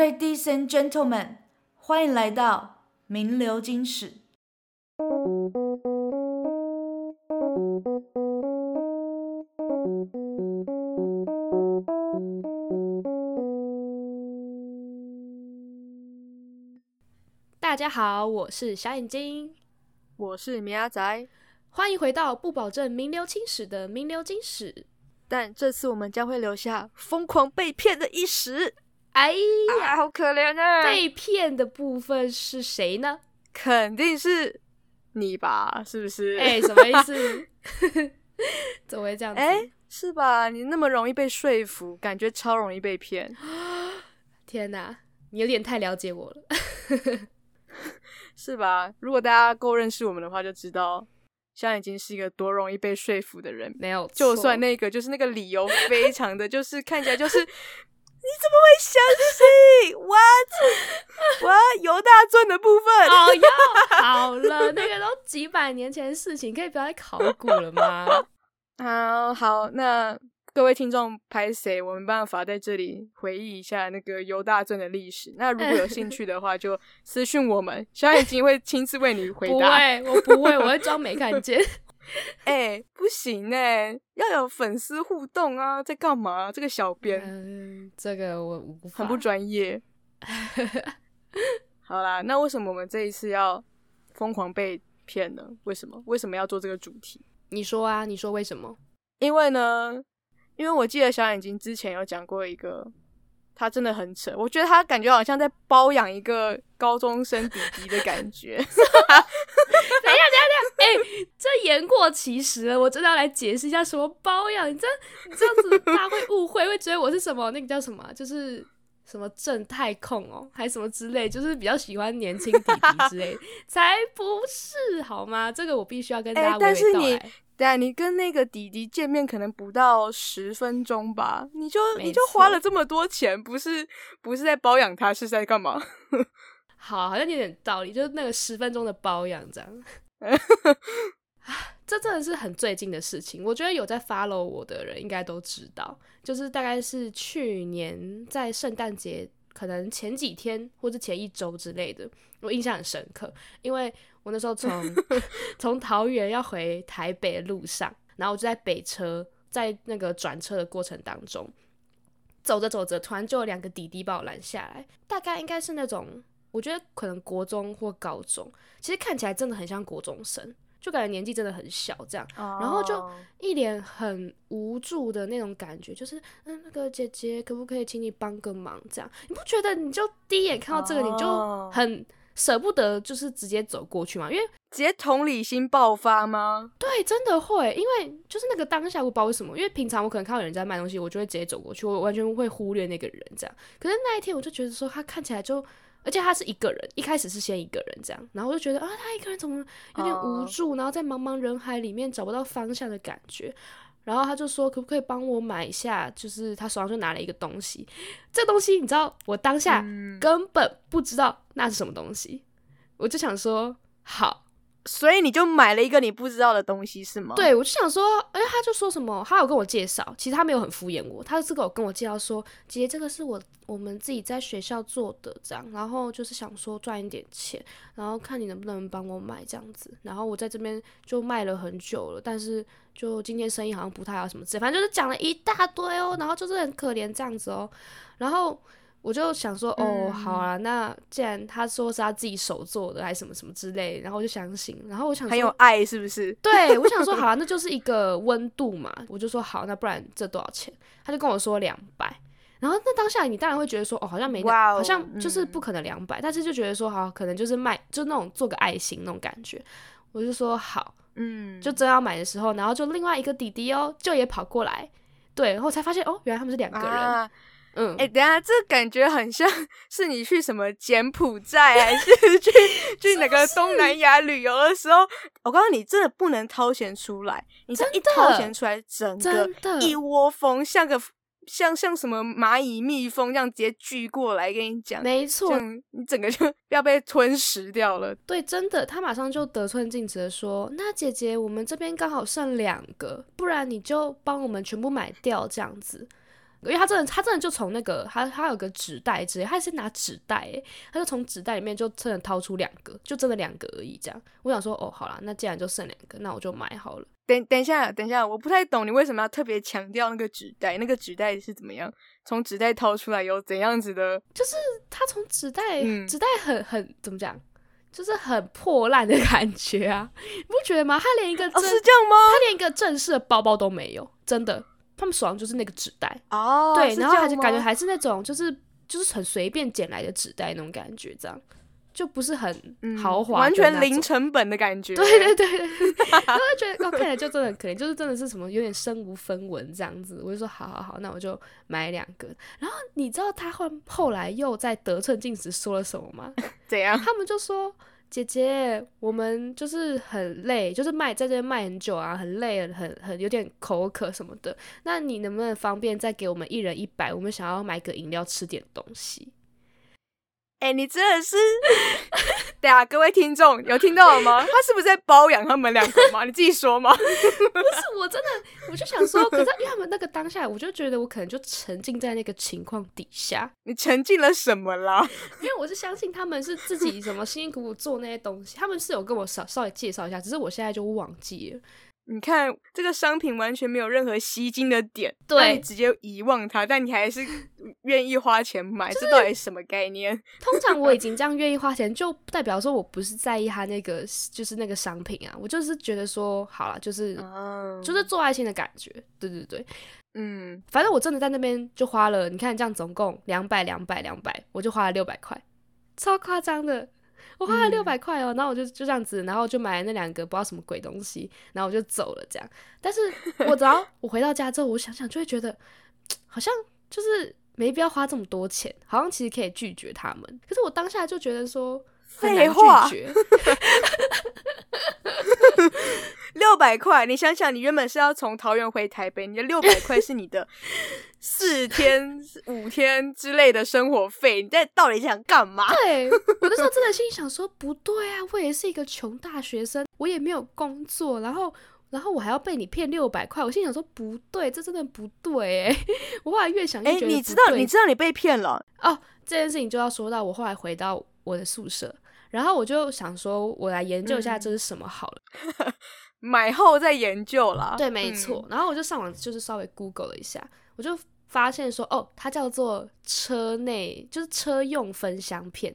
Ladies and gentlemen，欢迎来到名流金史。大家好，我是小眼睛，我是米阿仔，欢迎回到不保证名流青史的名流金史。但这次我们将会留下疯狂被骗的一史。哎呀，啊、好可怜啊！被骗的部分是谁呢？肯定是你吧？是不是？哎，什么意思？怎么会这样子？哎，是吧？你那么容易被说服，感觉超容易被骗。天哪，你有点太了解我了，是吧？如果大家够认识我们的话，就知道。现在已经是一个多容易被说服的人，没有。就算那个就是那个理由非常的就是看起来就是，你怎么会相信？What？我要犹大尊的部分。哦哟，好了，那个都几百年前的事情，可以不要再考古了吗？好好，那。各位听众，拍谁？我没办法在这里回忆一下那个犹大尊的历史。那如果有兴趣的话，就私讯我们，小眼睛会亲自为你回答。不会，我不会，我会装没看见。哎、欸，不行哎，要有粉丝互动啊！在干嘛？这个小编，嗯，这个我无法，很不专业。好啦，那为什么我们这一次要疯狂被骗呢？为什么？为什么要做这个主题？你说啊，你说为什么？因为呢。因为我记得小眼睛之前有讲过一个，他真的很扯，我觉得他感觉好像在包养一个高中生弟弟的感觉。等一下，等一下，等一下，哎、欸，这言过其实了，我真的要来解释一下什么包养。你这你这样子，大家会误会，会觉得我是什么那个叫什么，就是什么正太控哦，还是什么之类，就是比较喜欢年轻弟弟之类，才不是好吗？这个我必须要跟大家娓娓道来。对啊，你跟那个弟弟见面可能不到十分钟吧，你就你就花了这么多钱，不是不是在包养他，是在干嘛？好，好像有点道理，就是那个十分钟的包养这样。这真的是很最近的事情，我觉得有在 follow 我的人应该都知道，就是大概是去年在圣诞节，可能前几天或者前一周之类的，我印象很深刻，因为。我那时候从 从桃园要回台北的路上，然后我就在北车，在那个转车的过程当中，走着走着，突然就有两个弟弟把我拦下来，大概应该是那种，我觉得可能国中或高中，其实看起来真的很像国中生，就感觉年纪真的很小这样，然后就一脸很无助的那种感觉，就是嗯，那个姐姐可不可以请你帮个忙这样？你不觉得你就第一眼看到这个你就很。舍不得就是直接走过去嘛，因为直接同理心爆发吗？对，真的会，因为就是那个当下我不知道为什么，因为平常我可能看到有人在卖东西，我就会直接走过去，我完全会忽略那个人这样。可是那一天我就觉得说他看起来就，而且他是一个人，一开始是先一个人这样，然后我就觉得啊，他一个人怎么有点无助，然后在茫茫人海里面找不到方向的感觉。然后他就说：“可不可以帮我买一下？”就是他手上就拿了一个东西，这东西你知道，我当下根本不知道那是什么东西，我就想说好。所以你就买了一个你不知道的东西是吗？对，我就想说，哎，他就说什么，他有跟我介绍，其实他没有很敷衍我，他是跟我跟我介绍说，姐姐这个是我我们自己在学校做的，这样，然后就是想说赚一点钱，然后看你能不能帮我买这样子，然后我在这边就卖了很久了，但是就今天生意好像不太好什么之类，反正就是讲了一大堆哦，然后就是很可怜这样子哦，然后。我就想说，哦，好啊，那既然他说是他自己手做的，还是什么什么之类，然后我就相信。然后我想说，很有爱是不是？对，我想说，好啊，那就是一个温度嘛。我就说好，那不然这多少钱？他就跟我说两百。然后那当下你当然会觉得说，哦，好像没，好像就是不可能两百，嗯。但是就觉得说，好，可能就是卖，就那种做个爱心那种感觉。我就说好，嗯，就真要买的时候，然后就另外一个弟弟哦，就也跑过来，对，然后才发现哦，原来他们是两个人。啊嗯，哎、欸，等下，这感觉很像是你去什么柬埔寨，还是去去 哪个东南亚旅游的时候？我告诉你，真的不能掏钱出来，你这一掏钱出来，整个一窝蜂，像个像像什么蚂蚁、蜜蜂这样直接聚过来，跟你讲，没错，你整个就要被吞食掉了。对，真的，他马上就得寸进尺的说：“那姐姐，我们这边刚好剩两个，不然你就帮我们全部买掉，这样子。”因为他真的，他真的就从那个他他有个纸袋之类，他是拿纸袋，诶，他就从纸袋里面就真的掏出两个，就真的两个而已。这样，我想说，哦，好啦，那既然就剩两个，那我就买好了。等等一下，等一下，我不太懂你为什么要特别强调那个纸袋，那个纸袋是怎么样？从纸袋掏出来有怎样子的？就是他从纸袋，纸、嗯、袋很很怎么讲？就是很破烂的感觉啊，你不觉得吗？他连一个正、哦、是这样吗？他连一个正式的包包都没有，真的。他们手上就是那个纸袋哦，对，然后还是感觉还是那种就是就是很随便捡来的纸袋那种感觉，这样就不是很豪华、嗯，完全零成本的感觉。对对对，然后 就觉得哦，看起来就真的很可怜，就是真的是什么有点身无分文这样子。我就说好好好，那我就买两个。然后你知道他后后来又在得寸进尺说了什么吗？怎样？他们就说。姐姐，我们就是很累，就是卖在这边卖很久啊，很累，很很有点口渴什么的。那你能不能方便再给我们一人一百？我们想要买个饮料，吃点东西。哎、欸，你真的是，对啊，各位听众有听到了吗？他是不是在包养他们两个吗？你自己说吗？不是，我真的，我就想说，可是因为他们那个当下，我就觉得我可能就沉浸在那个情况底下。你沉浸了什么啦？因为我是相信他们是自己什么辛辛苦苦做那些东西，他们是有跟我稍稍微介绍一下，只是我现在就忘记了。你看这个商品完全没有任何吸睛的点，对，你直接遗忘它，但你还是 愿意花钱买，就是、这到底什么概念？通常我已经这样愿意花钱，就代表说我不是在意它那个，就是那个商品啊，我就是觉得说好了，就是、嗯、就是做爱心的感觉，对对对，嗯，反正我真的在那边就花了，你看这样总共两百两百两百，我就花了六百块，超夸张的。我花了六百块哦，然后我就就这样子，然后就买了那两个不知道什么鬼东西，然后我就走了这样。但是我只要 我回到家之后，我想想就会觉得，好像就是没必要花这么多钱，好像其实可以拒绝他们。可是我当下就觉得说，很难拒绝。六百块，你想想，你原本是要从桃园回台北，你的六百块是你的 四天、五天之类的生活费，你在到底想干嘛？对，我那时候真的心里想说，不对啊，我也是一个穷大学生，我也没有工作，然后，然后我还要被你骗六百块，我心想说不对，这真的不对哎。我后来越想越觉得，哎，你知道，你知道你被骗了哦。这件事情就要说到我后来回到我的宿舍，然后我就想说，我来研究一下这是什么好了。嗯买后再研究啦，对，没错、嗯。然后我就上网，就是稍微 Google 了一下，我就发现说，哦，它叫做车内，就是车用分香片，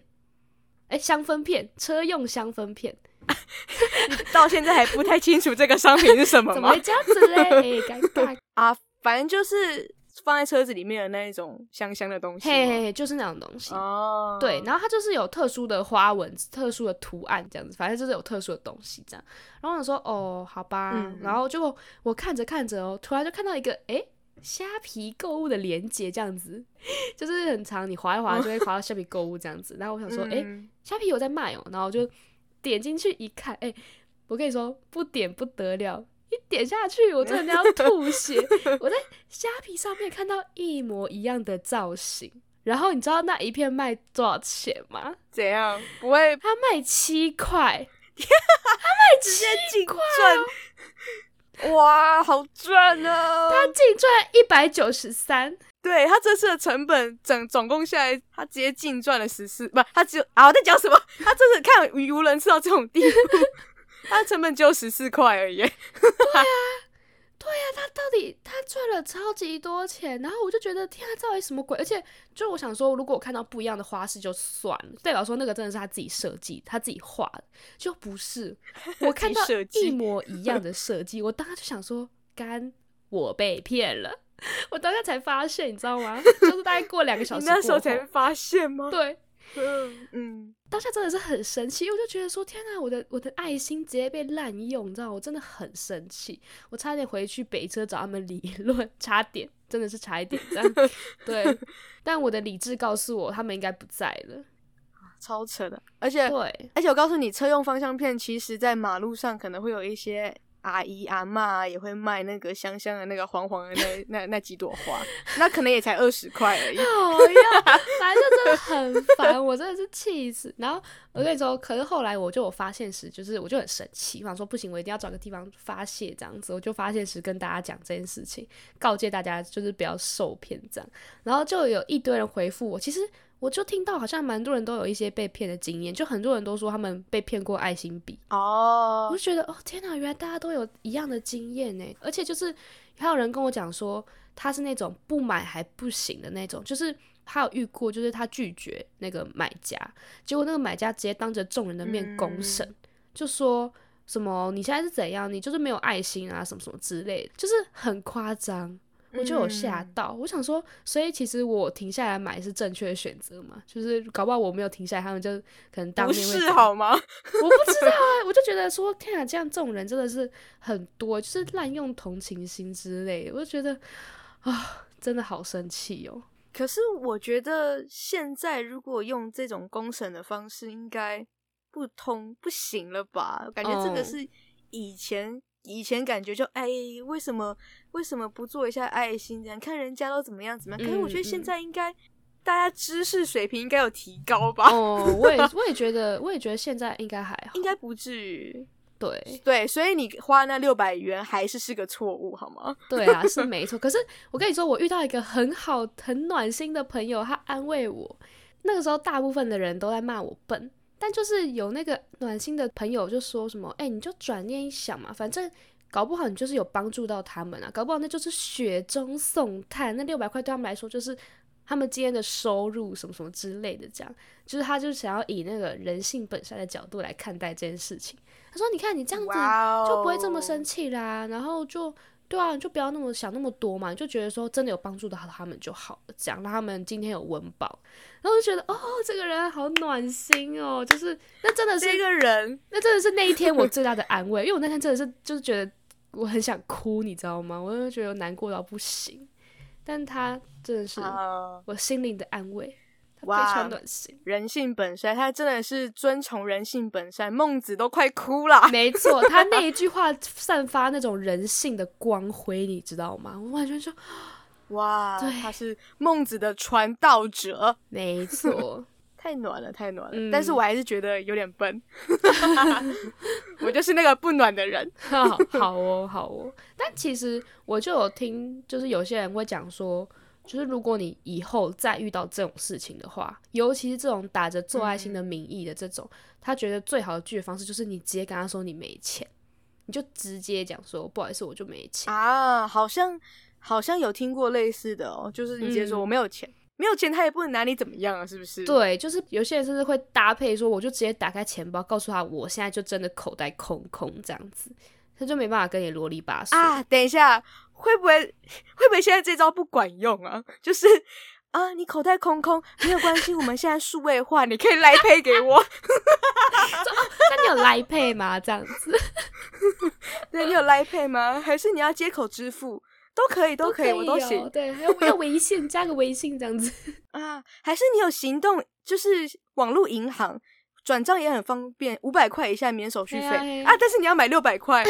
哎，香氛片，车用香氛片。到现在还不太清楚这个商品是什么吗？怎么会这样子嘞？尴尬 啊，反正就是。放在车子里面的那一种香香的东西，嘿嘿嘿，就是那种东西哦。对，然后它就是有特殊的花纹、特殊的图案这样子，反正就是有特殊的东西这样。然后我想说，哦，好吧。嗯、然后就我看着看着哦，突然就看到一个诶虾皮购物的链接这样子，就是很长，你滑一滑就会滑到虾皮购物这样子。然后我想说，诶虾皮有在卖哦。然后我就点进去一看，诶我跟你说，不点不得了。一点下去，我真的要吐血！我在虾皮上面看到一模一样的造型，然后你知道那一片卖多少钱吗？怎样？不会，他卖七块，他 卖直接净赚，哇，好赚啊！他净赚一百九十三，对，他这次的成本整总共下来，他直接净赚了十四，不，他只有啊，我在讲什么？他这次看语无伦次到这种地步。他的成本只有十四块而已。对呀，对啊，他到底他赚了超级多钱，然后我就觉得天啊，到底什么鬼？而且就我想说，如果我看到不一样的花式就算了，代表说那个真的是他自己设计、他自己画的，就不是我 看到一模一样的设计，我当时就想说，干，我被骗了。我当下才发现，你知道吗？就是大概过两个小时，那时候才发现吗？对。嗯 嗯，当下真的是很生气，我就觉得说天哪，我的我的爱心直接被滥用，你知道？我真的很生气，我差点回去北车找他们理论，差点，真的是差一点这样。对，但我的理智告诉我，他们应该不在了，超扯的。而且，对，而且我告诉你，车用方向片其实在马路上可能会有一些阿姨阿嬷也会卖那个香香的那个黄黄的那那那几朵花，那可能也才二十块而已。讨厌，反正就真的很烦，我真的是气死。然后我跟你说，可是后来我就有发现时，就是我就很生气，我想说不行，我一定要找个地方发泄这样子。我就发现时跟大家讲这件事情，告诫大家就是不要受骗这样。然后就有一堆人回复我，其实。我就听到好像蛮多人都有一些被骗的经验，就很多人都说他们被骗过爱心笔。哦，我就觉得哦天哪，原来大家都有一样的经验呢，而且就是还有人跟我讲说他是那种不买还不行的那种，就是他有遇过，就是他拒绝那个买家，结果那个买家直接当着众人的面公审，嗯、就说什么你现在是怎样，你就是没有爱心啊，什么什么之类的，就是很夸张。我就有吓到，嗯、我想说，所以其实我停下来买是正确的选择嘛？就是搞不好我没有停下来，他们就可能当面会。是好吗？我不知道啊，我就觉得说，天啊，这样这种人真的是很多，就是滥用同情心之类，我就觉得啊，真的好生气哦。可是我觉得现在如果用这种公审的方式，应该不通不行了吧？感觉这个是以前。以前感觉就哎，为什么为什么不做一下爱心？这样看人家都怎么样怎么样？可是我觉得现在应该、嗯、大家知识水平应该有提高吧？哦，我也 我也觉得，我也觉得现在应该还好，应该不至于。对对，所以你花那六百元还是是个错误，好吗？对啊，是没错。可是我跟你说，我遇到一个很好很暖心的朋友，他安慰我。那个时候，大部分的人都在骂我笨。但就是有那个暖心的朋友就说什么，哎、欸，你就转念一想嘛，反正搞不好你就是有帮助到他们啊，搞不好那就是雪中送炭，那六百块对他们来说就是他们今天的收入什么什么之类的，这样就是他就是想要以那个人性本善的角度来看待这件事情。他说，你看你这样子就不会这么生气啦.然后就。对啊，你就不要那么想那么多嘛，你就觉得说真的有帮助到他们就好了，这样让他们今天有温饱，然后就觉得哦，这个人好暖心哦，就是那真的是一个人，那真的是那一天我最大的安慰，因为我那天真的是就是觉得我很想哭，你知道吗？我就觉得难过到不行，但他真的是我心灵的安慰。哇，人性本善，他真的是遵从人性本善。孟子都快哭了。没错，他那一 句话散发那种人性的光辉，你知道吗？我完全说，哇，他是孟子的传道者。没错，太暖了，太暖了。嗯、但是我还是觉得有点笨。我就是那个不暖的人。好，好哦，好哦。但其实我就有听，就是有些人会讲说。就是如果你以后再遇到这种事情的话，尤其是这种打着做爱心的名义的这种，嗯、他觉得最好的拒绝方式就是你直接跟他说你没钱，你就直接讲说不好意思，我就没钱啊。好像好像有听过类似的哦，就是你直接说我没有钱，嗯、没有钱他也不能拿你怎么样啊，是不是？对，就是有些人甚至会搭配说，我就直接打开钱包，告诉他我现在就真的口袋空空这样子，他就没办法跟你啰里吧嗦啊。等一下。会不会 会不会现在这招不管用啊？就是啊，你口袋空空没有关系，我们现在数位化，你可以 Line Pay 给我。那你有 Line Pay 吗？这样子，对，你有 Line Pay 吗？还是你要接口支付？都可以，都可以，都可以哦、我都行。对，还有要微信，加个微信这样子啊？还是你有行动，就是网络银行？转账也很方便，五百块以下免手续费啊，啊！但是你要买六百块，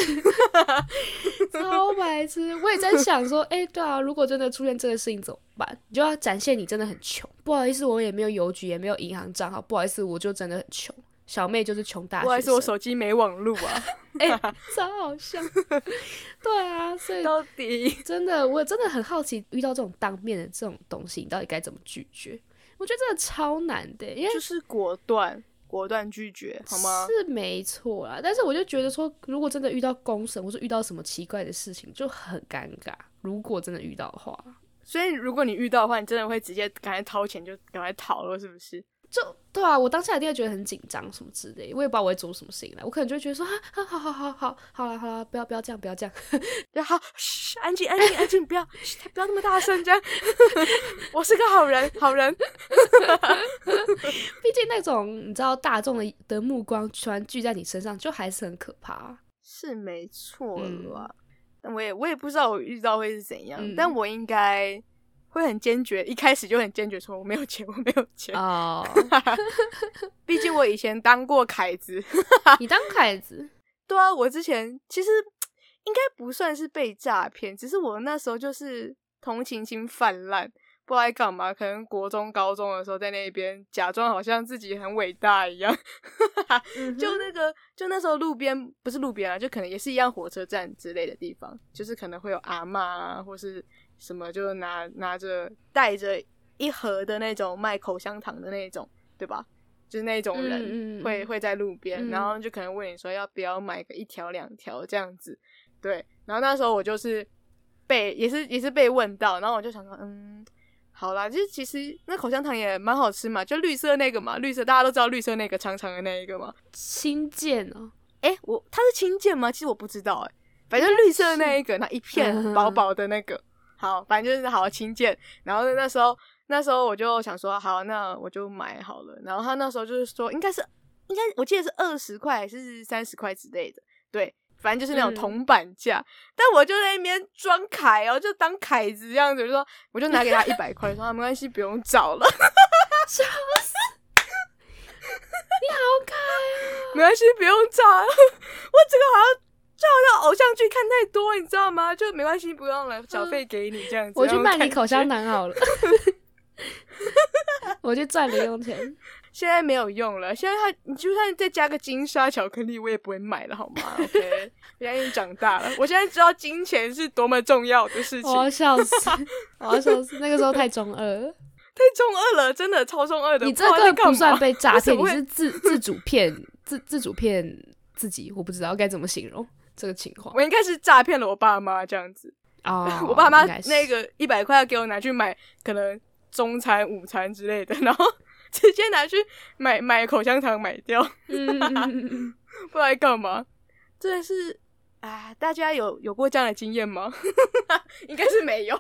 超白痴！我也在想说，哎、欸，对啊，如果真的出现这个事情怎么办？你就要展现你真的很穷。不好意思，我也没有邮局，也没有银行账号。不好意思，我就真的很穷。小妹就是穷大学生。不好意思，我手机没网路啊！哎、欸，超好笑。对啊，所以到底 真的，我真的很好奇，遇到这种当面的这种东西，你到底该怎么拒绝？我觉得真的超难的，因为就是果断。果断拒绝，好吗？是没错啦，但是我就觉得说，如果真的遇到公审，或者遇到什么奇怪的事情，就很尴尬。如果真的遇到的话，所以如果你遇到的话，你真的会直接赶快掏钱就赶快逃了，是不是？就对啊，我当下一定会觉得很紧张什么之类，我也不知道我会做什么事情来，我可能就会觉得说，啊，好好好好好了好了，不要不要这样，不要这样，然后嘘，安静安静安静，不要不要那么大声，这样，我是个好人好人。毕竟那种你知道大众的的目光全聚在你身上，就还是很可怕。是没错啦，嗯、但我也我也不知道我遇到会是怎样，嗯、但我应该。会很坚决，一开始就很坚决说我没有钱，我没有钱。哦，毕竟我以前当过凯子。你当凯子？对啊，我之前其实应该不算是被诈骗，只是我那时候就是同情心泛滥。不知道在干嘛，可能国中、高中的时候在那边假装好像自己很伟大一样，就那个，就那时候路边不是路边啊，就可能也是一样火车站之类的地方，就是可能会有阿嬷啊，或是什么，就拿拿着带着一盒的那种卖口香糖的那种，对吧？就是那种人会、嗯、会在路边，嗯、然后就可能问你说要不要买个一条两条这样子，对。然后那时候我就是被也是也是被问到，然后我就想说，嗯。好啦，就是其实那口香糖也蛮好吃嘛，就绿色那个嘛，绿色大家都知道绿色那个长长的那一个嘛，青箭哦，哎、欸，我它是青箭吗？其实我不知道诶、欸，反正绿色那一个，那一片薄薄的那个，好，反正就是好青箭。然后那时候那时候我就想说，好，那我就买好了。然后他那时候就是说，应该是应该我记得是二十块还是三十块之类的，对。反正就是那种铜板价，嗯、但我就在那边装凯哦，就当凯子这样子，就说我就拿给他一百块，说没关系，不用找了，笑死！你好凯啊，没关系，不用找了。我这个好像像偶像剧看太多，你知道吗？就没关系，不用了，小费给你这样子。我去卖你口香糖好了，我去赚零用钱。现在没有用了，现在他你就算再加个金沙巧克力，我也不会买了，好吗？OK，现在已经长大了，我现在知道金钱是多么重要的事情。我要笑死，我要笑死，那个时候太中二了，太中二了，真的超中二的。你这个不算被诈骗，你是自自主骗自自主骗自己，我不知道该怎么形容这个情况。我应该是诈骗了我爸妈这样子啊，oh, 我爸妈那个一百块要给我拿去买可能中餐、午餐之类的，然后。直接拿去买买口香糖买掉，嗯，不知道干嘛，真的是啊！大家有有过这样的经验吗？应该是没有，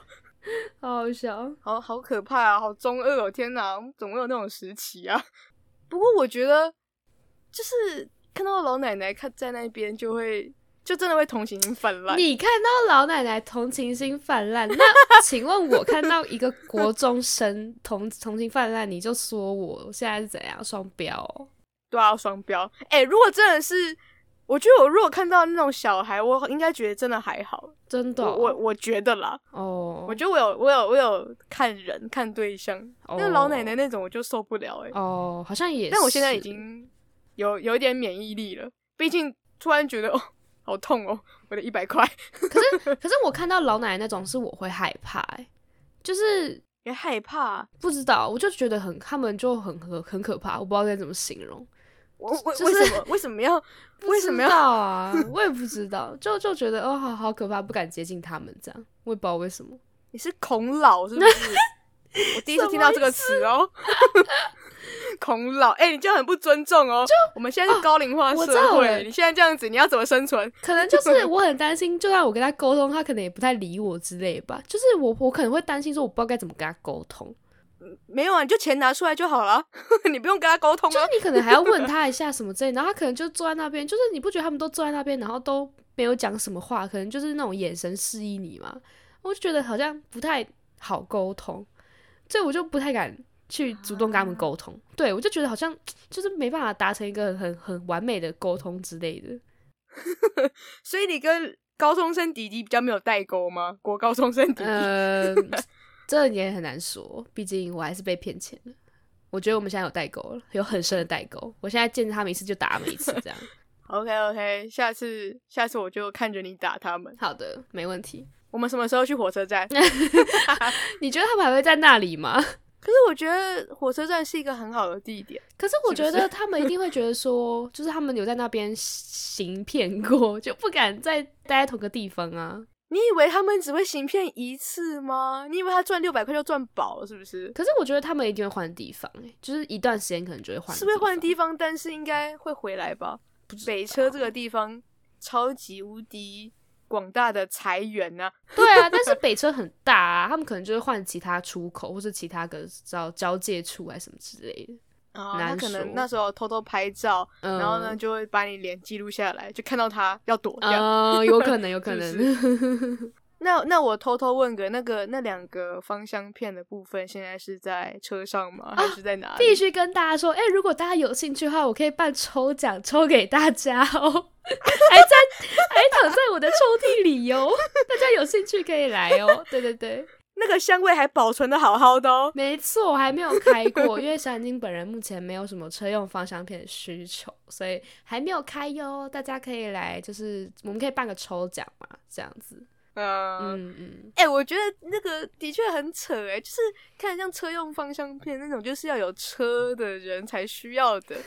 好好笑，好好可怕啊，好中二哦！天哪，总会有那种时期啊。不过我觉得，就是看到老奶奶看在那边就会。就真的会同情心泛滥。你看到老奶奶同情心泛滥，那 请问我看到一个国中生同同情泛滥，你就说我现在是怎样双标哦？对啊，双标。哎、欸，如果真的是，我觉得我如果看到那种小孩，我应该觉得真的还好，真的、哦。我我觉得啦，哦，我觉得我有我有我有看人看对象，那、哦、老奶奶那种我就受不了哎、欸。哦，好像也是。但我现在已经有有一点免疫力了，毕竟突然觉得哦。好痛哦！我的一百块。可是，可是我看到老奶奶那种是我会害怕，哎，就是也害怕，不知道，我就觉得很，他们就很很很可怕，我不知道该怎么形容。我我为什么为什么要 为什么要啊？我也不知道，就就觉得哦，好好可怕，不敢接近他们这样。我也不知道为什么。你是恐老是不是？我第一次听到这个词哦。孔老，哎、欸，你这样很不尊重哦。就我们现在是高龄化社会，哦、你现在这样子，你要怎么生存？可能就是我很担心，就算我跟他沟通，他可能也不太理我之类吧。就是我，我可能会担心说，我不知道该怎么跟他沟通。没有啊，你就钱拿出来就好了，你不用跟他沟通啊。就是你可能还要问他一下什么之类，然后他可能就坐在那边，就是你不觉得他们都坐在那边，然后都没有讲什么话，可能就是那种眼神示意你嘛。我就觉得好像不太好沟通，所以我就不太敢。去主动跟他们沟通，啊、对，我就觉得好像就是没办法达成一个很很完美的沟通之类的。所以你跟高中生弟弟比较没有代沟吗？国高中生弟弟，呃，这也很难说，毕竟我还是被骗钱了。我觉得我们现在有代沟了，有很深的代沟。我现在见他们一次就打他们一次，这样。OK OK，下次下次我就看着你打他们。好的，没问题。我们什么时候去火车站？你觉得他们还会在那里吗？可是我觉得火车站是一个很好的地点。可是我觉得他们一定会觉得说，就是他们有在那边行骗过，就不敢再待在同个地方啊。你以为他们只会行骗一次吗？你以为他赚六百块就赚饱了，是不是？可是我觉得他们一定会换地方，欸，就是一段时间可能就会换。是会换地方，但是应该会回来吧？北车这个地方超级无敌。广大的财源呢？对啊，但是北车很大啊，他们可能就是换其他出口，或是其他个交交界处还是什么之类的。啊，他可能那时候偷偷拍照，嗯、然后呢就会把你脸记录下来，就看到他要躲掉。有可能，有可能。是 是那那我偷偷问个，那个那两个芳香片的部分，现在是在车上吗？还是在哪里？啊、必须跟大家说，哎、欸，如果大家有兴趣的话，我可以办抽奖，抽给大家哦，还在还躺在我的抽屉里哟、哦，大家有兴趣可以来哦。对对对。那个香味还保存的好好的哦，没错，我还没有开过，因为小眼睛本人目前没有什么车用芳香片的需求，所以还没有开哟。大家可以来，就是我们可以办个抽奖嘛，这样子。嗯嗯嗯，哎、欸，我觉得那个的确很扯哎，就是看像车用芳香片那种，就是要有车的人才需要的，他是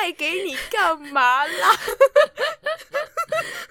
卖给你干嘛啦？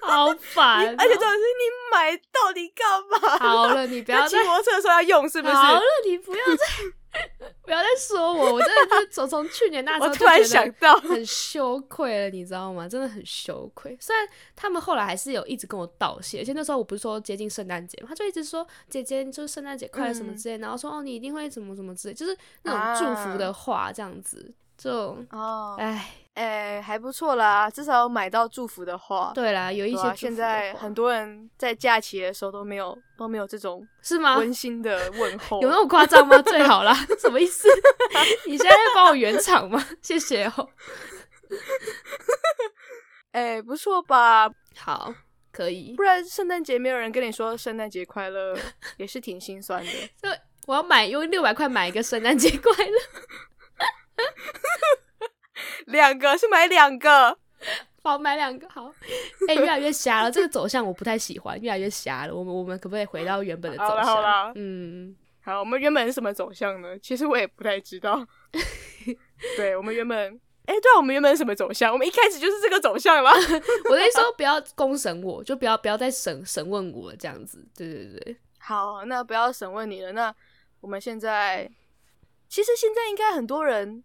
好烦、喔！而且重点是你买到底干嘛？好了，你不要骑摩托车的时候要用是不是？好了，你不要再。不要再说我，我真的是从从去年那时候 突然想到很羞愧了，你知道吗？真的很羞愧。虽然他们后来还是有一直跟我道谢，而且那时候我不是说接近圣诞节嘛，他就一直说姐姐，就是圣诞节快乐什么之类，嗯、然后说哦你一定会怎么怎么之类，就是那种祝福的话这样子。啊就哦，哎哎、欸，还不错啦，至少有买到祝福的话。对啦，有一些、啊。现在很多人在假期的时候都没有都没有这种 是吗？温馨的问候，有那么夸张吗？最好啦，什么意思？你现在要帮我圆场吗？谢谢哦。哎、欸，不错吧？好，可以。不然圣诞节没有人跟你说圣诞节快乐，也是挺心酸的。对，我要买用六百块买一个圣诞节快乐。两个是 买两个，好买两个好。哎、欸，越来越瞎了，这个走向我不太喜欢，越来越瞎了。我们我们可不可以回到原本的走向？嗯，好，我们原本是什么走向呢？其实我也不太知道。对，我们原本，哎、欸，对啊，我们原本是什么走向？我们一开始就是这个走向了。我跟你说，不要公审我，就不要不要再审审问我这样子。对对对，好，那不要审问你了。那我们现在，其实现在应该很多人。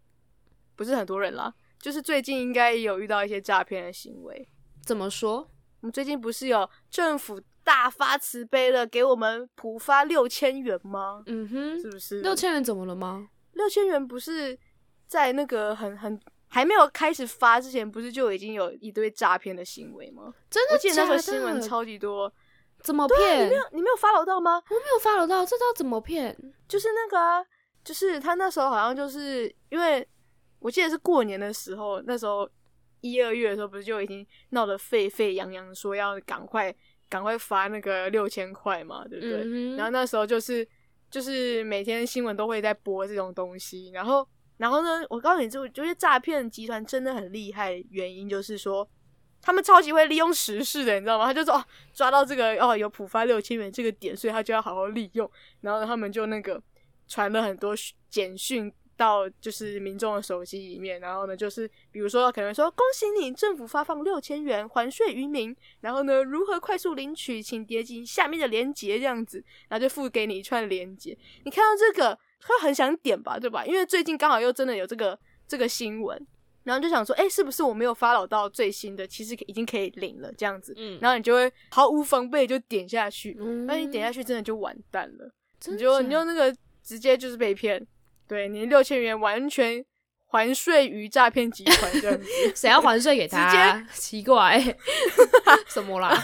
不是很多人啦，就是最近应该也有遇到一些诈骗的行为。怎么说？我们最近不是有政府大发慈悲的给我们普发六千元吗？嗯哼，是不是？六千元怎么了吗？六千元不是在那个很很还没有开始发之前，不是就已经有一堆诈骗的行为吗？真的假的？我记得那时候新闻超级多，怎么骗？你没有你没有 follow 到吗？我没有 follow 到，这招怎么骗？就是那个啊，就是他那时候好像就是因为。我记得是过年的时候，那时候一二月的时候，不是就已经闹得沸沸扬扬，说要赶快赶快发那个六千块嘛，对不对？嗯、然后那时候就是就是每天新闻都会在播这种东西，然后然后呢，我告诉你，就就是诈骗集团真的很厉害，原因就是说他们超级会利用时事的，你知道吗？他就说哦，抓到这个哦有浦发六千元这个点，所以他就要好好利用，然后他们就那个传了很多简讯。到就是民众的手机里面，然后呢，就是比如说可能说恭喜你，政府发放六千元还税于民，然后呢，如何快速领取，请点击下面的链接这样子，然后就付给你一串链接。你看到这个会很想点吧，对吧？因为最近刚好又真的有这个这个新闻，然后就想说，哎，是不是我没有 follow 到最新的，其实已经可以领了这样子，嗯，然后你就会毫无防备就点下去，那、嗯、你点下去真的就完蛋了，你就你就那个直接就是被骗。对，你六千元完全还税于诈骗集团这样子，谁要还税给 他？直接奇怪，什么啦？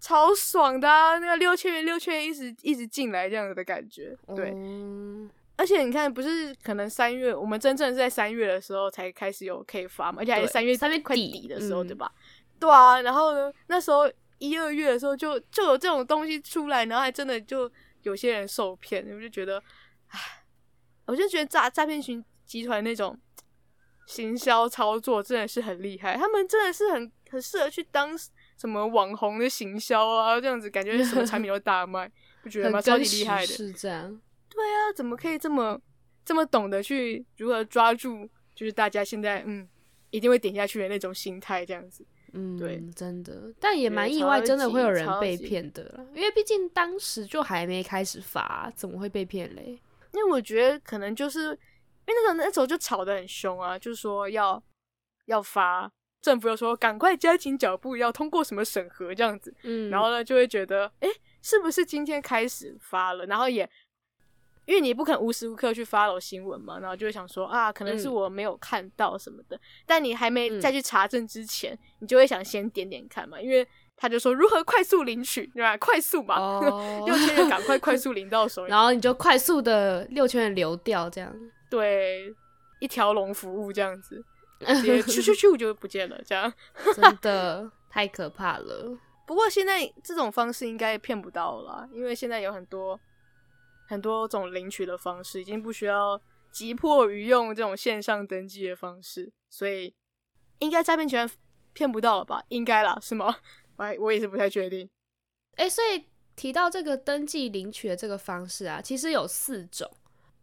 超爽的啊，那个六千元，六千元一直一直进来这样子的感觉。对，嗯、而且你看，不是可能三月，我们真正是在三月的时候才开始有可以发嘛，而且还是三月三月快底的时候，对吧？嗯、对啊，然后呢，那时候一二月的时候就就有这种东西出来，然后还真的就有些人受骗，我就觉得，唉。我就觉得诈诈骗群集团那种行销操作真的是很厉害，他们真的是很很适合去当什么网红的行销啊，这样子感觉什么产品都大卖，不觉得吗？超级厉害的，是这样。对啊，怎么可以这么这么懂得去如何抓住，就是大家现在嗯一定会点下去的那种心态，这样子。嗯，对，真的，但也蛮意外，真的会有人被骗的啦，因为毕竟当时就还没开始发，怎么会被骗嘞？因为我觉得可能就是因为那个那时候就吵得很凶啊，就是说要要发，政府又说赶快加紧脚步，要通过什么审核这样子，嗯，然后呢就会觉得，诶，是不是今天开始发了？然后也因为你不可能无时无刻去 follow 新闻嘛，然后就会想说啊，可能是我没有看到什么的，嗯，但你还没再去查证之前，嗯，你就会想先点点看嘛，因为。他就说如何快速领取，对吧？快速嘛，哦、六千元赶快快速领到手，然后你就快速的六千元流掉，这样。对，一条龙服务这样子，直接咻咻咻就不见了，这样真的太可怕了。不过现在这种方式应该骗不到了，因为现在有很多很多种领取的方式，已经不需要急迫于用这种线上登记的方式，所以应该诈骗集团骗不到了吧？应该啦，是吗？我我也是不太确定。哎、欸，所以提到这个登记领取的这个方式啊，其实有四种。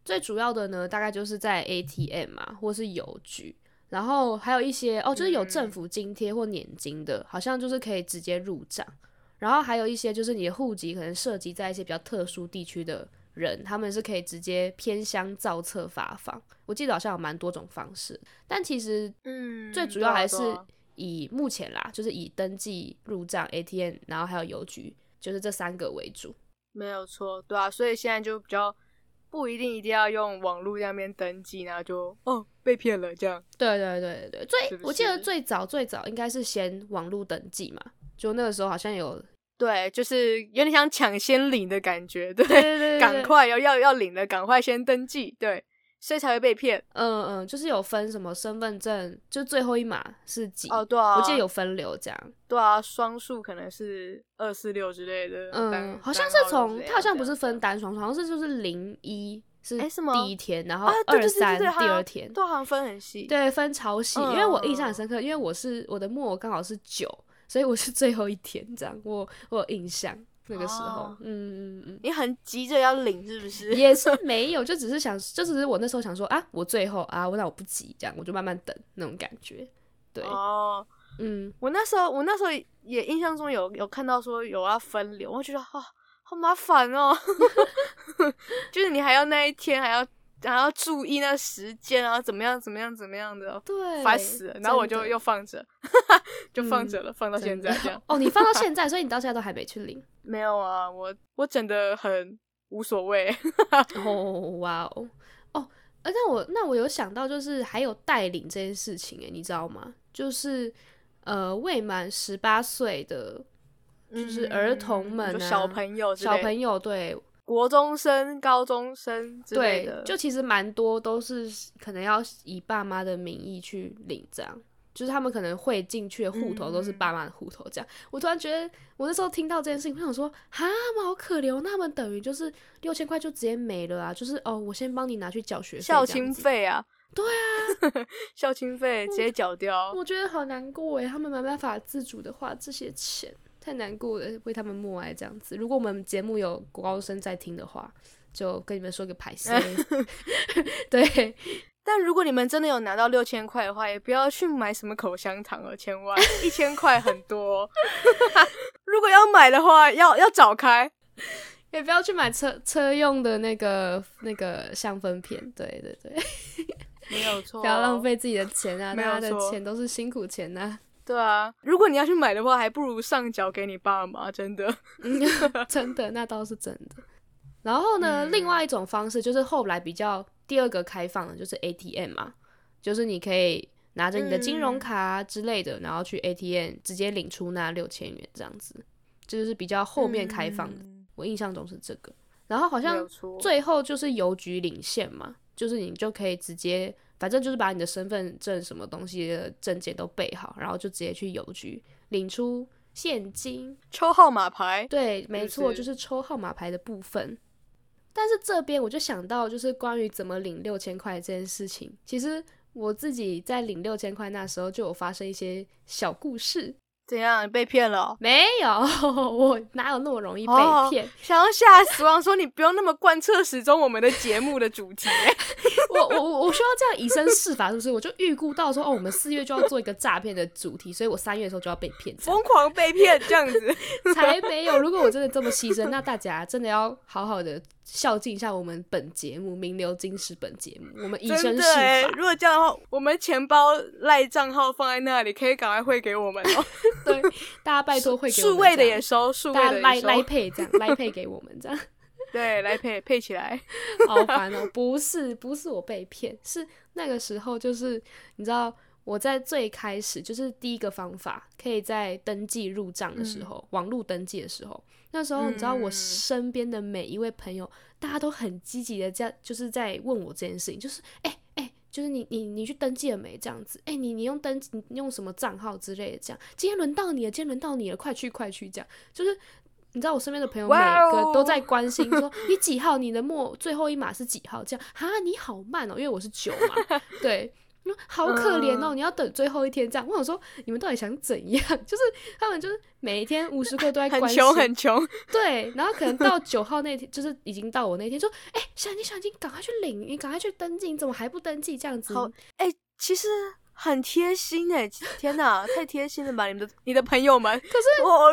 最主要的呢，大概就是在 ATM 嘛，或是邮局，然后还有一些哦，就是有政府津贴或年金的，好像就是可以直接入账。然后还有一些就是你的户籍可能涉及在一些比较特殊地区的人，他们是可以直接偏乡造册发放。我记得好像有蛮多种方式，但其实嗯，最主要还是。以目前啦，就是以登记入账 ATM，然后还有邮局，就是这三个为主。没有错，对啊，所以现在就比较不一定一定要用网络那边登记，然后就哦被骗了这样。对对对对，最是是我记得最早最早应该是先网络登记嘛，就那个时候好像有对，就是有点像抢先领的感觉，对对对对，赶快要要要领了，赶快先登记，对。所以才会被骗。嗯嗯，就是有分什么身份证，就最后一码是几？哦，对啊，我记得有分流这样。对啊，双数可能是二四六之类的。嗯，好像是从它好像不是分单双数，好像是就是零一是第一天，然后二三第二天，都好像分很细。对，分超细，因为我印象很深刻，因为我是我的末刚好是九，所以我是最后一天这样，我我有印象。那个时候，哦、嗯嗯嗯，你很急着要领是不是？也是没有，就只是想，就只是我那时候想说啊，我最后啊，我那我不急，这样我就慢慢等那种感觉。对，哦，嗯，我那时候我那时候也印象中有有看到说有要分流，我觉得啊、哦，好麻烦哦，就是你还要那一天还要。然后要注意那时间啊，怎么样，怎么样，怎么样的，对，烦死了。然后我就又放着，就放着了，嗯、放到现在这样。哦，你放到现在，所以你到现在都还没去领？没有啊，我我整的很无所谓。哦，哇哦，哦，那我那我有想到，就是还有带领这件事情，诶，你知道吗？就是呃，未满十八岁的，就是儿童们、啊嗯、小朋友，小朋友对。国中生、高中生之类的，对，就其实蛮多都是可能要以爸妈的名义去领，这样，就是他们可能会进去的户头都是爸妈的户头，这样。嗯、我突然觉得，我那时候听到这件事情，我想说，哈，他们好可怜，那他们等于就是六千块就直接没了啊，就是哦，我先帮你拿去缴学费，校清费啊，对啊，校清费直接缴掉，我觉得好难过诶，他们没办法自主的花这些钱。太难过了，为他们默哀这样子。如果我们节目有国高生在听的话，就跟你们说个歹势。对，但如果你们真的有拿到六千块的话，也不要去买什么口香糖哦，千万一千块很多。如果要买的话，要要找开，也不要去买车车用的那个那个香氛片。对对对，没有错，不要浪费自己的钱啊，大家的钱都是辛苦钱呐、啊。对啊，如果你要去买的话，还不如上缴给你爸妈，真的，真的，那倒是真的。然后呢，嗯、另外一种方式就是后来比较第二个开放的，就是 ATM 嘛，就是你可以拿着你的金融卡之类的，嗯、然后去 ATM 直接领出那六千元这样子，这就是比较后面开放的。嗯、我印象中是这个。然后好像最后就是邮局领现嘛，就是你就可以直接。反正就是把你的身份证什么东西的证件都备好，然后就直接去邮局领出现金，抽号码牌。对，没错，就是抽号码牌的部分。但是这边我就想到，就是关于怎么领六千块这件事情，其实我自己在领六千块那时候就有发生一些小故事。怎样？你被骗了哦？没有，我哪有那么容易被骗？哦，想要吓死我，说你不用那么贯彻始终我们的节目的主题。我我我我需要这样以身试法，是不是？我就预估到说，哦，我们四月就要做一个诈骗的主题，所以我三月的时候就要被骗，疯狂被骗这样子。才没有！如果我真的这么牺牲，那大家真的要好好的。孝敬一下我们本节目《名流金石》本节目，我们以身试法、欸。如果这样的话，我们钱包赖账号放在那里，可以赶快汇给我们哦。对，大家拜托汇给我们。数位的也收，数位的也收。来配这样，来配给我们这样。对，来配配起来。好烦哦！不是，不是我被骗，是那个时候就是你知道。我在最开始就是第一个方法，可以在登记入账的时候，嗯、网络登记的时候，那时候你知道我身边的每一位朋友，嗯、大家都很积极的在就是在问我这件事情，就是哎哎、欸欸，就是你你你去登记了没？这样子，哎、欸，你你用登你用什么账号之类的？这样，今天轮到你了，今天轮到你了，快去快去！这样，就是。你知道我身边的朋友每个都在关心说，你几号？你的末最后一码是几号？这样哈，你好慢哦，因为我是九嘛，对，好可怜哦，你要等最后一天这样。我想说，你们到底想怎样？就是他们就是每一天无时刻都在关心，很穷很穷。对，然后可能到 九号那天，就是已经到我那天，说，哎、欸，小金小金，赶快去领，你赶快去登记，你怎么还不登记？这样子，好哎、欸，其实。很贴心哎！天哪，太贴心了吧！你们的你的朋友们，可是我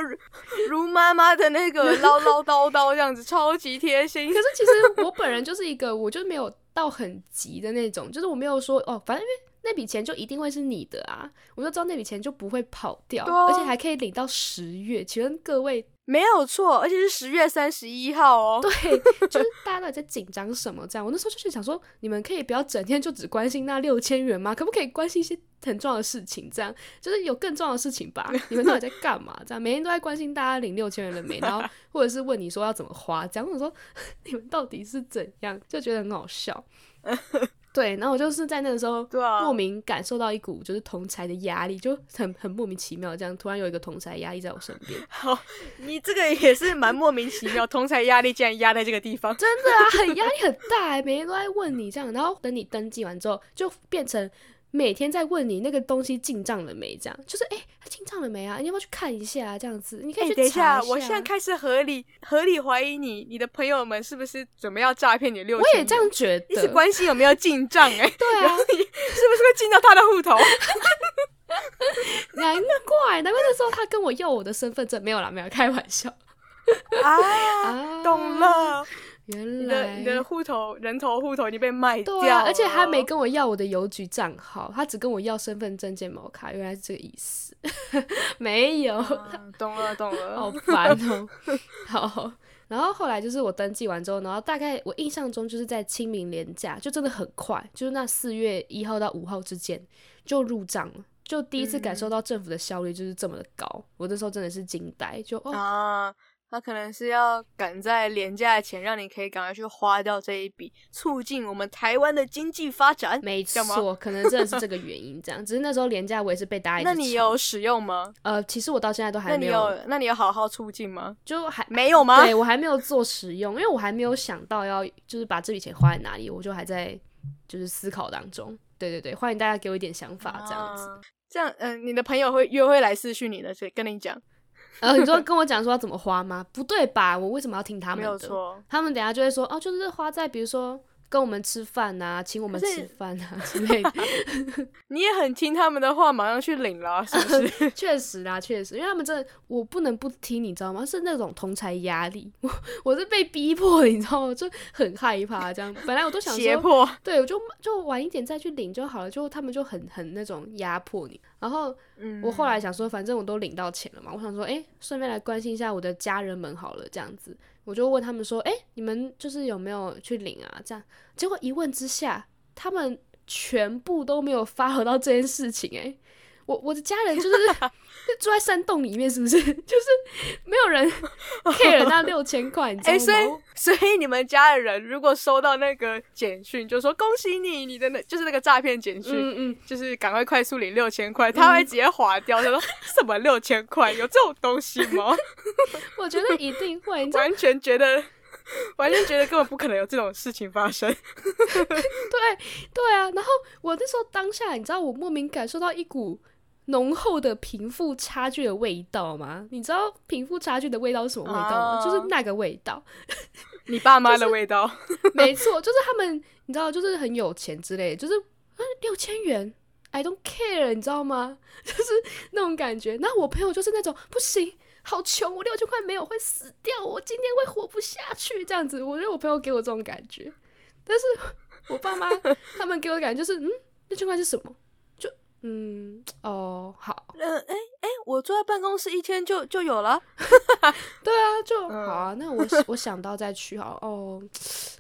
如妈妈的那个唠唠叨叨这样子，超级贴心。可是其实我本人就是一个，我就没有到很急的那种，就是我没有说哦，反正因为那笔钱就一定会是你的啊，我就知道那笔钱就不会跑掉，啊、而且还可以领到十月。请问各位？没有错，而且是十月三十一号哦。对，就是大家到底在紧张什么？这样，我那时候就是想说，你们可以不要整天就只关心那六千元吗？可不可以关心一些很重要的事情？这样，就是有更重要的事情吧？你们到底在干嘛？这样，每天都在关心大家领六千元了没？然后 或者是问你说要怎么花？这样，我说 你们到底是怎样？就觉得很好笑。对，然后我就是在那个时候，莫名感受到一股就是同才的压力，就很很莫名其妙，这样突然有一个同才压力在我身边。好，你这个也是蛮莫名其妙，同才压力竟然压在这个地方，真的啊，很压力很大，每天都在问你这样，然后等你登记完之后，就变成。每天在问你那个东西进账了没？这样就是哎，他进账了没啊？你要不要去看一下啊？这样子，你可以去查一下。欸，等一下，我现在开始合理合理怀疑你，你的朋友们是不是准备要诈骗你六千？我也这样觉得。一直关心有没有进账？哎，对啊，是不是会进到他的户头？难怪，难怪那时候他跟我要我的身份证，没有啦，没有开玩笑。啊，懂了。原来你的户头人头户头已经被卖掉了，对啊，而且他没跟我要我的邮局账号，他只跟我要身份证件毛卡，原来是这个意思。没有，啊、懂了懂了，好烦哦。好，然后后来就是我登记完之后，然后大概我印象中就是在清明连假，就真的很快，就是那四月一号到五号之间就入账了，就第一次感受到政府的效率就是这么的高，嗯、我那时候真的是惊呆，就哦。啊他可能是要赶在连假前，让你可以赶快去花掉这一笔，促进我们台湾的经济发展。没错，可能真的是这个原因。这样，只是那时候廉价我也是被大家。那你有使用吗？呃，其实我到现在都还没有。那你有，那你有好好促进吗？就还没有吗？对，我还没有做使用，因为我还没有想到要就是把这笔钱花在哪里，我就还在就是思考当中。对对对，欢迎大家给我一点想法，这样子。啊、这样，嗯、呃，你的朋友会约会来私讯你的，所以跟你讲。然后、呃、你说跟我讲说要怎么花吗？不对吧？我为什么要听他们的？没有错，他们等下就会说哦，就是花在比如说。跟我们吃饭啊，请我们吃饭啊 之类的。你也很听他们的话，马上去领了，是不是？确实啦，确实，因为他们真的，我不能不听，你知道吗？是那种同才压力，我我是被逼迫，你知道吗？就很害怕这样。本来我都想说，胁迫，对，我就就晚一点再去领就好了。就他们就很很那种压迫你。然后我后来想说，反正我都领到钱了嘛，我想说，哎，顺便来关心一下我的家人们好了，这样子。我就问他们说：“哎、你们就是有没有去领啊？”这样，结果一问之下，他们全部都没有发合到这件事情、哎，我我的家人就是 住在山洞里面，是不是？就是没有人 care 那六千块，你知道吗？欸所以你们家的人如果收到那个简讯，就说恭喜你，你的那就是那个诈骗简讯，嗯嗯，就是赶快快速领六千块，他会直接划掉，他说什么六千块，有这种东西吗？我觉得一定会，完全觉得，完全觉得根本不可能有这种事情发生。对对啊，然后我那时候当下，你知道我莫名感受到一股。浓厚的贫富差距的味道吗？你知道贫富差距的味道是什么味道吗？Uh, 就是那个味道，你爸妈的味道。就是、没错，就是他们，你知道，就是很有钱之类的，就是六千元，I don't care，你知道吗？就是那种感觉。那我朋友就是那种不行，好穷，我六千块没有会死掉，我今天会活不下去这样子。我觉得我朋友给我这种感觉，但是我爸妈他们给我的感觉就是，嗯，六千块是什么？嗯，哦，好，嗯、呃，哎哎，我坐在办公室一天就就有了。对啊，就、嗯、好啊。那我我想到再去好哦。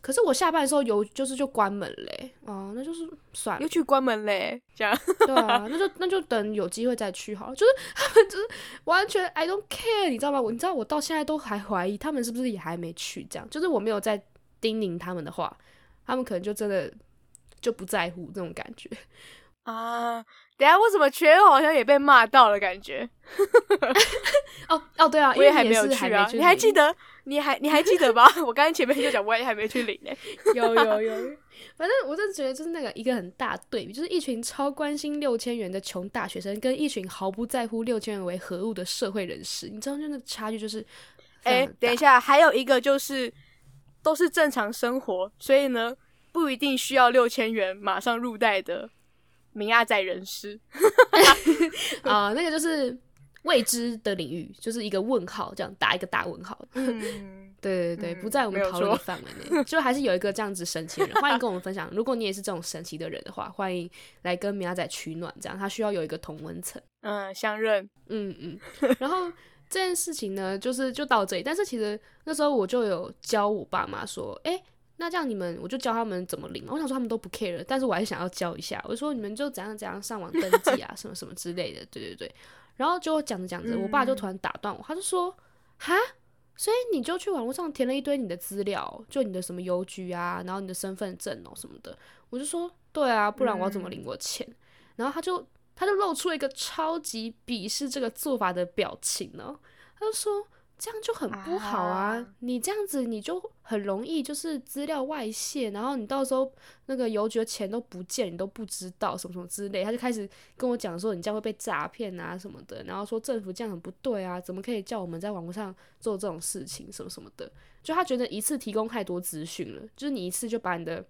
可是我下班的时候有就是就关门嘞。哦，那就是算了，又去关门嘞。这样。对啊，那就那就等有机会再去好了。就是 他们就是完全 I don't care，你知道吗？我你知道我到现在都还怀疑他们是不是也还没去。这样，就是我没有在叮咛他们的话，他们可能就真的就不在乎这种感觉。啊，等下为什么觉得我好像也被骂到了感觉？哦哦，对啊，我也还没有去啊，去你还记得？你还你还记得吧？我刚才前面就讲，我也还没去领呢。有有有，反正我真的觉得就是那个一个很大对比，就是一群超关心六千元的穷大学生，跟一群毫不在乎六千元为何物的社会人士，你知道，就那个差距就是。哎、欸，等一下，还有一个就是都是正常生活，所以呢，不一定需要六千元马上入袋的。明亚仔人士啊，那个就是未知的领域，就是一个问号，这样打一个大问号。嗯，对对对，不在我们讨论的范围内，就还是有一个这样子神奇的人，欢迎跟我们分享。如果你也是这种神奇的人的话，欢迎来跟明亚仔取暖，这样他需要有一个同温层。嗯，相认。嗯嗯。然后这件事情呢，就是就到这里。但是其实那时候我就有教我爸妈说，哎、欸。那这样你们，我就教他们怎么领。我想说他们都不 care，但是我还是想要教一下。我就说你们就怎样怎样上网登记啊，什么什么之类的。对对对。然后就讲着讲着，我爸就突然打断我，他就说：“哈，所以你就去网络上填了一堆你的资料，就你的什么邮局啊，然后你的身份证哦什么的。”我就说：“对啊，不然我要怎么领我钱？”然后他就他就露出了一个超级鄙视这个做法的表情呢，他就说。这样就很不好啊！啊你这样子你就很容易就是资料外泄，然后你到时候那个邮局的钱都不见，你都不知道什么什么之类。他就开始跟我讲说你这样会被诈骗啊什么的，然后说政府这样很不对啊，怎么可以叫我们在网络上做这种事情什么什么的。就他觉得一次提供太多资讯了，就是你一次就把你的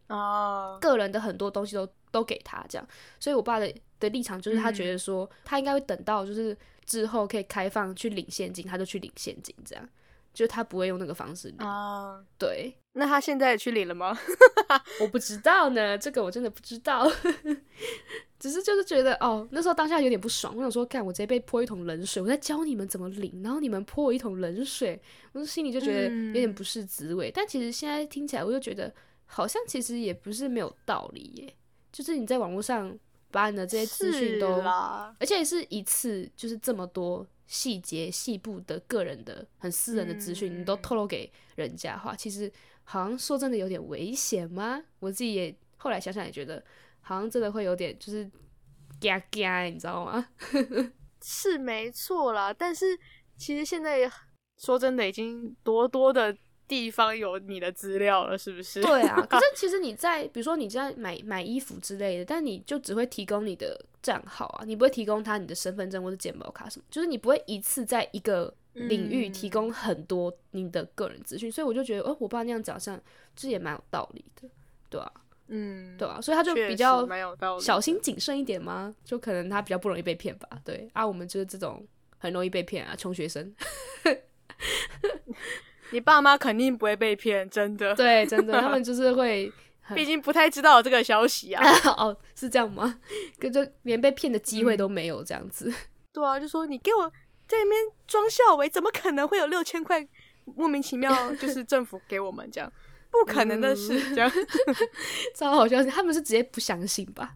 个人的很多东西都都给他这样。所以我爸的的立场就是他觉得说他应该会等到就是。之后可以开放去领现金，他就去领现金，这样，就他不会用那个方式领。啊，对，那他现在也去领了吗？我不知道呢，这个我真的不知道。只是就是觉得哦，那时候当下有点不爽，我想说，干，我直接被泼一桶冷水，我在教你们怎么领，然后你们泼我一桶冷水，我就心里就觉得有点不是滋味。嗯、但其实现在听起来，我就觉得好像其实也不是没有道理耶，就是你在网络上。把你的这些资讯都，而且是一次就是这么多细节细部的个人的很私人的资讯，你都透露给人家的话，其实好像说真的有点危险吗？我自己也后来想想也觉得，好像真的会有点就是嘎嘎，你知道吗？是没错啦，但是其实现在说真的已经多多的。地方有你的资料了，是不是？对啊，可是其实你在，比如说你在买买衣服之类的，但你就只会提供你的账号啊，你不会提供他你的身份证或者健保卡什么，就是你不会一次在一个领域提供很多你的个人资讯，嗯、所以我就觉得，哦，我爸那样讲像这也蛮有道理的，对啊，嗯，对啊，所以他就比较小心谨慎一点嘛，就可能他比较不容易被骗吧，对啊，我们就是这种很容易被骗啊，穷学生。你爸妈肯定不会被骗，真的。对，真的，他们 就是会，毕竟不太知道这个消息啊。哦，是这样吗？跟就连被骗的机会都没有，这样子。对啊，就说你给我在那边装孝为，怎么可能会有六千块莫名其妙 就是政府给我们这样？不可能的事，这样超好笑。他们是直接不相信吧？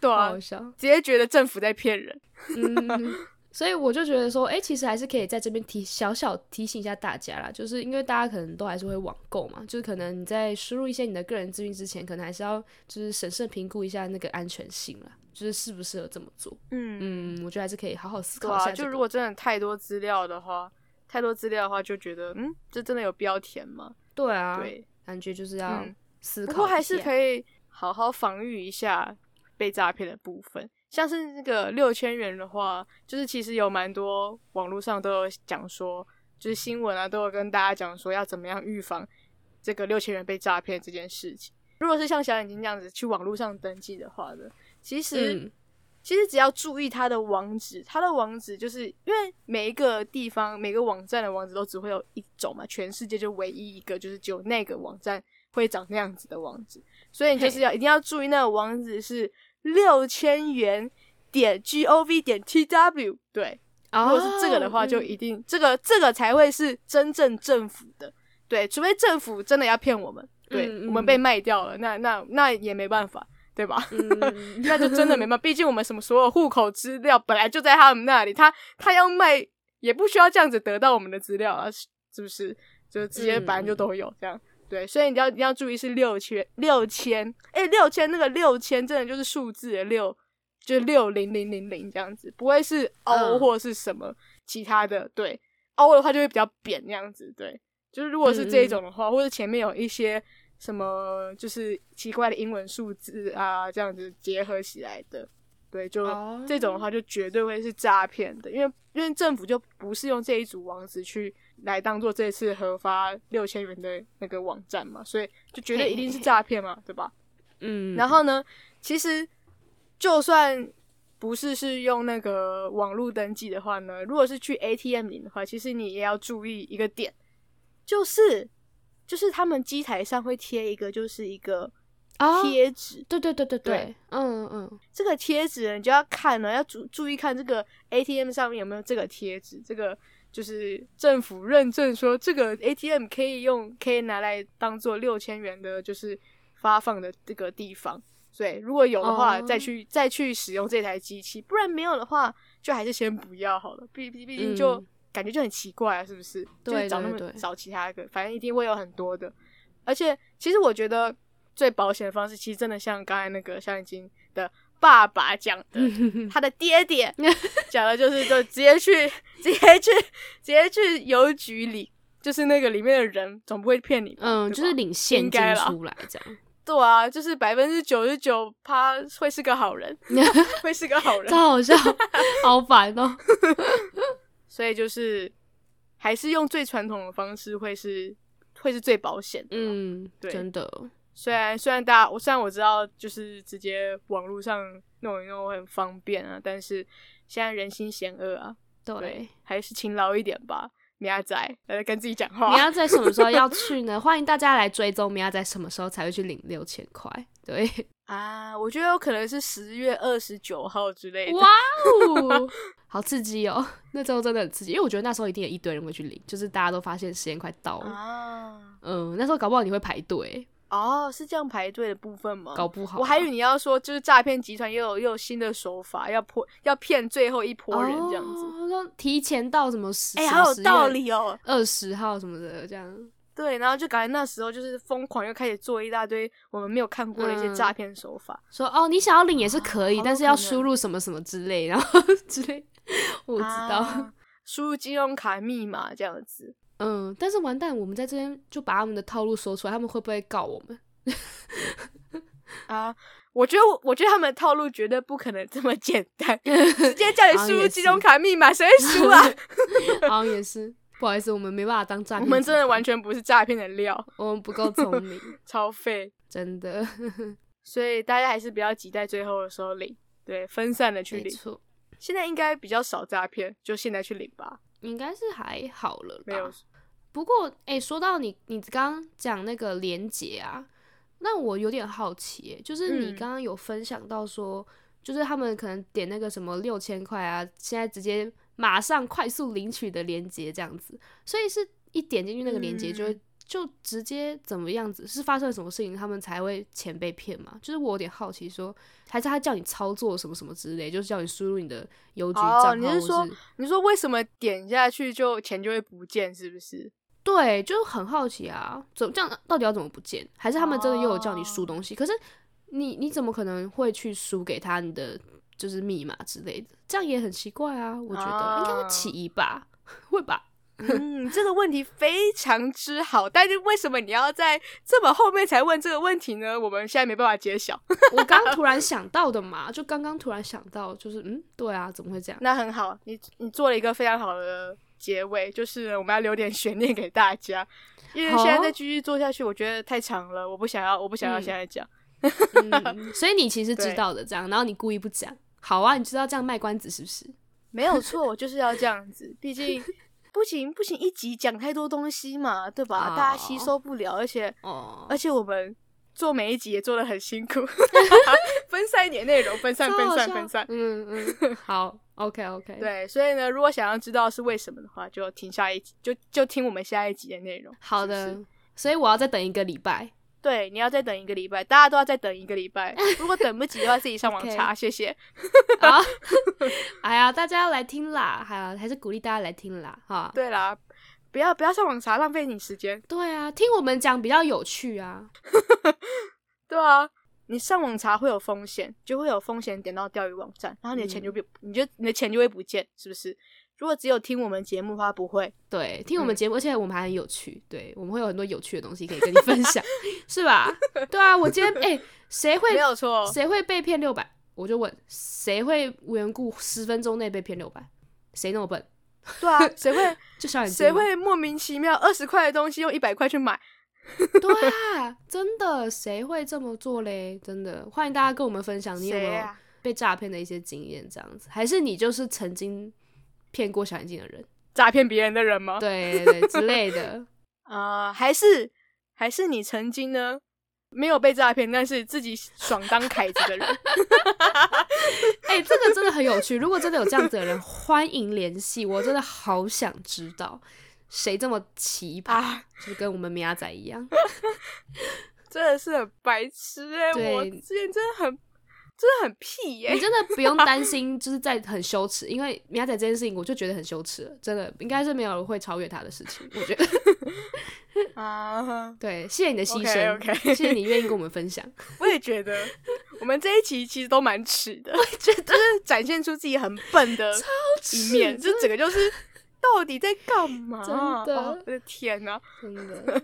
对啊，好笑，直接觉得政府在骗人。嗯。所以我就觉得说，哎、欸，其实还是可以在这边提小小提醒一下大家啦，就是因为大家可能都还是会网购嘛，就是可能你在输入一些你的个人资讯之前，可能还是要就是审慎评估一下那个安全性啦，就是适不适合这么做。嗯嗯，我觉得还是可以好好思考一下、就如果真的太多资料的话，太多资料的话，就觉得嗯，这真的有必要填吗？对啊，对，感觉就是要思考、嗯。不过还是可以好好防御一下被诈骗的部分。像是那个六千元的话，就是其实有蛮多网络上都有讲说，就是新闻啊都有跟大家讲说要怎么样预防这个六千元被诈骗这件事情。如果是像小眼睛这样子去网络上登记的话呢，其实、嗯、其实只要注意它的网址，它的网址就是因为每一个地方每个网站的网址都只会有一种嘛，全世界就唯一一个就是只有那个网站会长那样子的网址，所以你就是要一定要注意那个网址是。六千元点 gov 点 tw 对如果是这个的话，就一定、嗯、这个这个才会是真正政府的。对，除非政府真的要骗我们，对、嗯、我们被卖掉了，那那那也没办法，对吧？嗯、那就真的没办法。毕竟我们什么所有户口资料本来就在他们那里，他他要卖也不需要这样子得到我们的资料啊，是不是？就直接反正就都有这样。对，所以你要你要注意是六千六千，哎，六千那个六千真的就是数字的六，就是六零零零零这样子，不会是 O 或是什么其他的。对，O 的话就会比较扁那样子，对。就是如果是这一种的话，嗯、或者前面有一些什么就是奇怪的英文数字啊，这样子结合起来的，对，就、哦、这种的话就绝对会是诈骗的，因为因为政府就不是用这一组网址去来当做这次核发六千元的那个网站嘛，所以就觉得一定是诈骗嘛，对吧？嗯，然后呢，其实就算不是是用那个网络登记的话呢，如果是去 ATM 领的话，其实你也要注意一个点。就是，就是他们机台上会贴一个，就是一个贴纸。对对对对对，嗯嗯，这个贴纸你就要看了，要注注意看这个 ATM 上面有没有这个贴纸。这个就是政府认证说这个 ATM 可以用，可以拿来当做六千元的，就是发放的这个地方。所以如果有的话，再去再去使用这台机器；不然没有的话，就还是先不要好了。毕毕毕竟就。感觉就很奇怪啊，是不是？对，就找那么找其他个，反正一定会有很多的。而且，其实我觉得最保险的方式，其实真的像刚才那个小眼睛的爸爸讲的，他的爹爹 讲的就是，就直接去，直接去，直接去邮局里，就是那个里面的人总不会骗你，嗯，就是领现金出来这样。对啊，就是百分之九十九他会是个好人，会是个好人，超好笑，好烦哦。所以就是还是用最传统的方式会是会是最保险的，嗯，对，真的。虽然虽然大家我虽然我知道就是直接网络上弄一弄很方便啊，但是现在人心险恶啊，对，对，还是勤劳一点吧。米亚仔来跟自己讲话，米亚仔什么时候要 去呢？欢迎大家来追踪米亚仔什么时候才会去领六千块？对啊，我觉得有可能是十月二十九号之类的。哇哦！好刺激哦！那时候真的很刺激，因为我觉得那时候一定有一堆人会去领，就是大家都发现时间快到了啊。嗯，那时候搞不好你会排队哦，是这样排队的部分吗？搞不好，我还以为你要说就是诈骗集团又有又有新的手法，要破要骗最后一波人这样子。他说、哦、提前到什么十？哎、欸，好有道理哦，二十号什么的这样。对，然后就感觉那时候就是疯狂，又开始做一大堆我们没有看过的一些诈骗手法。嗯、说哦，你想要领也是可以，啊、但是要输入什么什么之类，然后 之类。我知道，啊、输入金融卡密码这样子。嗯，但是完蛋，我们在这边就把他们的套路说出来，他们会不会告我们？啊，我觉得，我觉得他们的套路绝对不可能这么简单，直接叫你输入金融卡密码，谁会输啊？好 像也是，不好意思，我们没办法当诈骗，我们真的完全不是诈骗的料，我们不够聪明，超废，真的。所以大家还是不要挤在最后的时候领，对，分散的去领。现在应该比较少诈骗，就现在去领吧。应该是还好了吧。没有。不过，哎、欸，说到你，你刚刚讲那个连接啊，那我有点好奇，欸，就是你刚刚有分享到说，嗯、就是他们可能点那个什么六千块啊，现在直接马上快速领取的连接这样子，所以是一点进去那个连接就会。嗯就直接怎么样子？是发生了什么事情，他们才会钱被骗嘛？就是我有点好奇说，说还是他叫你操作什么什么之类，就是叫你输入你的邮局账号。你是说，是你说为什么点下去就钱就会不见？是不是？对，就很好奇啊，怎么这样？到底要怎么不见？还是他们真的又有叫你输东西？哦、可是你你怎么可能会去输给他你的就是密码之类的？这样也很奇怪啊！我觉得、哦、应该会起疑吧，会吧？嗯，这个问题非常之好，但是为什么你要在这么后面才问这个问题呢？我们现在没办法揭晓。我刚突然想到的嘛，就刚刚突然想到，就是嗯，对啊，怎么会这样？那很好，你你做了一个非常好的结尾，就是我们要留点悬念给大家，因为现在再继续做下去，我觉得太长了，我不想要，我不想要现在讲。嗯、所以你其实知道的这样，然后你故意不讲。好啊，你知道这样卖关子是不是？没有错，我就是要这样子，毕竟。不行不行，一集讲太多东西嘛，对吧？Oh. 大家吸收不了，而且，oh. 而且我们做每一集也做的很辛苦，分散一点内容，分散分散分散。嗯嗯，好，OK OK。对，所以呢，如果想要知道是为什么的话，就听下一集，就就听我们下一集的内容。好的，是是所以我要再等一个礼拜。对，你要再等一个礼拜，大家都要再等一个礼拜。如果等不及的话，自己上网查.谢谢。好，哎呀，大家要来听啦，还还是鼓励大家来听啦，哈。对啦，不要不要上网查，浪费你时间。对啊，听我们讲比较有趣啊。对啊，你上网查会有风险，就会有风险点到钓鱼网站，然后你的钱就不，嗯、你就你的钱就会不见，是不是？如果只有听我们节目的话，不会。对，听我们节目，嗯、而且我们还很有趣。对，我们会有很多有趣的东西可以跟你分享，是吧？对啊，我今天哎，谁、欸、会没有错？谁会被骗六百？我就问，谁会无缘故十分钟内被骗六百？谁那么笨？对啊，谁会？就小眼睛。谁会莫名其妙二十块的东西用一百块去买？对啊，真的，谁会这么做嘞？真的，欢迎大家跟我们分享，你有没有被诈骗的一些经验？这样子，还是你就是曾经？骗过小眼镜的人，诈骗别人的人吗？对对之类的 啊、呃，还是还是你曾经呢没有被诈骗，但是自己爽当凯子的人？哎、欸，这个真的很有趣。如果真的有这样子的人，欢迎联系我，真的好想知道谁这么奇葩，啊、就跟我们米亚仔一样，真的是很白痴哎、欸！我之前真的很。真的很屁耶、欸！你真的不用担心，就是在很羞耻，因为米亚仔这件事情，我就觉得很羞耻了。真的，应该是没有人会超越他的事情。我觉得 啊，对，谢谢你的牺牲，okay, okay. 谢谢你愿意跟我们分享。我也觉得，我们这一期其实都蛮耻的，我觉得就是展现出自己很笨的一面，就整个就是到底在干嘛？真的，哦、我的天哪！真的，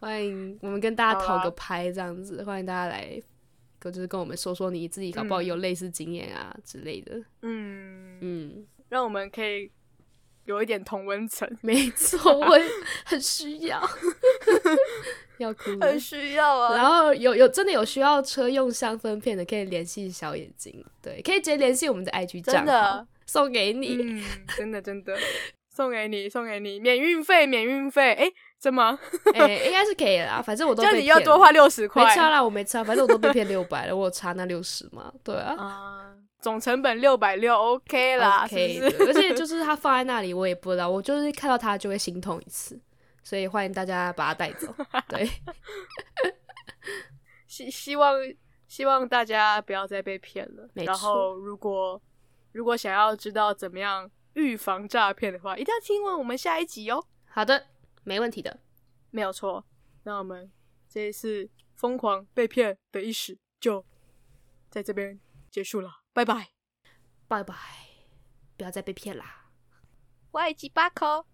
欢迎我们跟大家讨个拍，这样子，欢迎大家来。就是跟我们说说你自己搞不好有类似经验啊之类的，嗯嗯，嗯让我们可以有一点同温层。没错，我很需要，要哭，很需要啊。然后有有真的有需要车用香氛片的，可以联系小眼睛，对，可以直接联系我们的 IG 账的送给你，嗯，真的真的 送给你，送给你，免运费，免运费，哎。真吗？哎、欸，应该是可以啦，反正我都被你要多花六十块。没差啦，我没差，反正我都被骗 六百了，我有差那六十嘛？对啊。啊，总成本六百六，OK 啦。OK，是是而且就是他放在那里，我也不知道，我就是看到他就会心痛一次，所以欢迎大家把他带走。对。希希望希望大家不要再被骗了。没错。然后，如果如果想要知道怎么样预防诈骗的话，一定要听完我们下一集哦。好的。没问题的，没有错。那我们这次疯狂被骗的意史就在这边结束了。拜拜，拜拜，不要再被骗啦！我爱吉巴克。